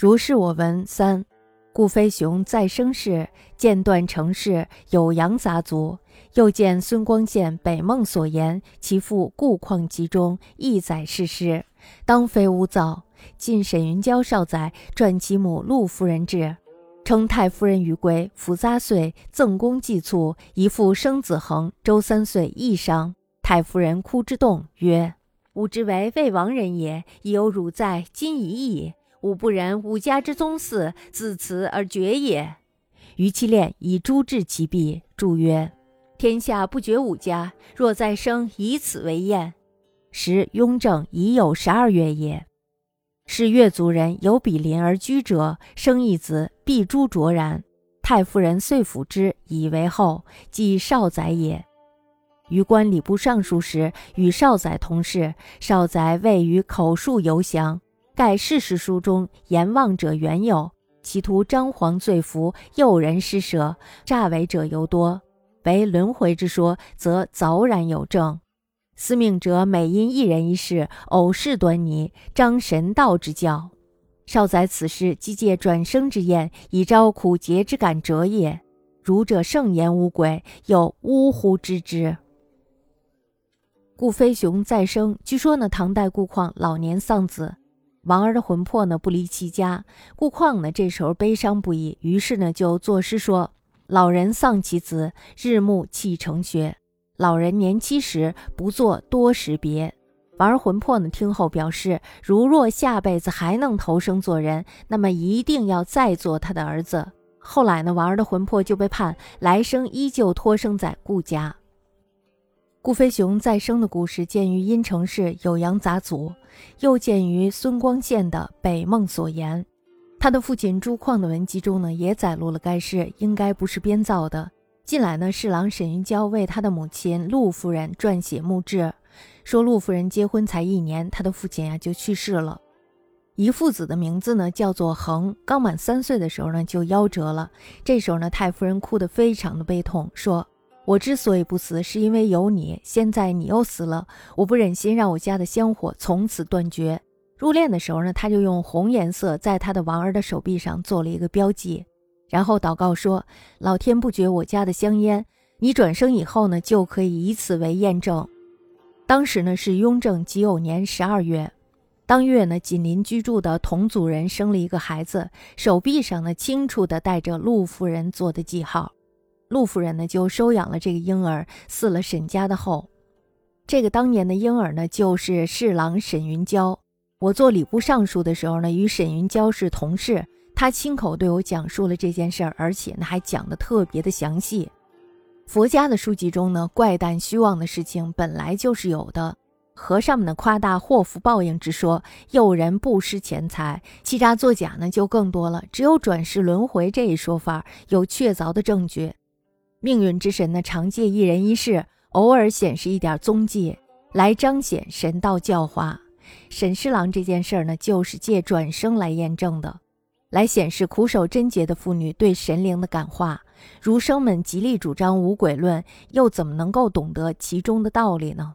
如是我闻三，故飞熊再生事，见断成事，有阳杂族。又见孙光宪北梦所言，其父故况集中，亦载事，当非吾造。晋沈云娇少载传其母陆夫人志，称太夫人于归，服杂岁，赠公祭卒，一父生子恒，周三岁亦伤。太夫人哭之动，曰：“吾之为魏王人也，已有汝在，今已矣。吾不仁吾家之宗嗣自此而绝也。”于其恋以诛治其弊，注曰：“天下不绝吾家，若再生，以此为验。”时雍正已有十二月也。是越族人有比邻而居者，生一子，必诛卓然。太夫人遂抚之，以为后，即少宰也。于官礼部尚书时，与少宰同事。少宰位于口述游详，盖世事书中言望者原有，其图张皇罪服，诱人施舍，诈伪者尤多。为轮回之说，则凿然有证。司命者每因一人一事偶事端倪，彰神道之教。少宰此事，即借转生之验，以招苦节之感者也。儒者盛言无鬼，又呜呼之之。顾飞熊再生。据说呢，唐代顾况老年丧子，王儿的魂魄呢不离其家。顾况呢这时候悲伤不已，于是呢就作诗说：“老人丧其子，日暮泣成雪。”老人年七十，不做多时别。王儿魂魄呢？听后表示，如若下辈子还能投生做人，那么一定要再做他的儿子。后来呢，王儿的魂魄就被判来生依旧托生在顾家。顾飞熊再生的故事见于阴城市《酉阳杂祖》，又见于孙光宪的《北梦所言》。他的父亲朱况的文集中呢，也载录了该事，应该不是编造的。近来呢，侍郎沈云娇为他的母亲陆夫人撰写墓志，说陆夫人结婚才一年，他的父亲呀就去世了。一父子的名字呢叫做恒，刚满三岁的时候呢就夭折了。这时候呢，太夫人哭得非常的悲痛，说：“我之所以不死，是因为有你。现在你又死了，我不忍心让我家的香火从此断绝。”入殓的时候呢，他就用红颜色在他的王儿的手臂上做了一个标记。然后祷告说：“老天不绝我家的香烟，你转生以后呢，就可以以此为验证。”当时呢是雍正己酉年十二月，当月呢紧邻居住的同族人生了一个孩子，手臂上呢清楚的带着陆夫人做的记号，陆夫人呢就收养了这个婴儿，嗣了沈家的后。这个当年的婴儿呢就是侍郎沈云娇。我做礼部尚书的时候呢，与沈云娇是同事。他亲口对我讲述了这件事儿，而且呢还讲的特别的详细。佛家的书籍中呢，怪诞虚妄的事情本来就是有的。和尚们的夸大祸福报应之说，诱人不失钱财，欺诈作假呢就更多了。只有转世轮回这一说法有确凿的证据。命运之神呢常借一人一事，偶尔显示一点踪迹，来彰显神道教化。沈侍郎这件事儿呢，就是借转生来验证的。来显示苦守贞洁的妇女对神灵的感化。儒生们极力主张无鬼论，又怎么能够懂得其中的道理呢？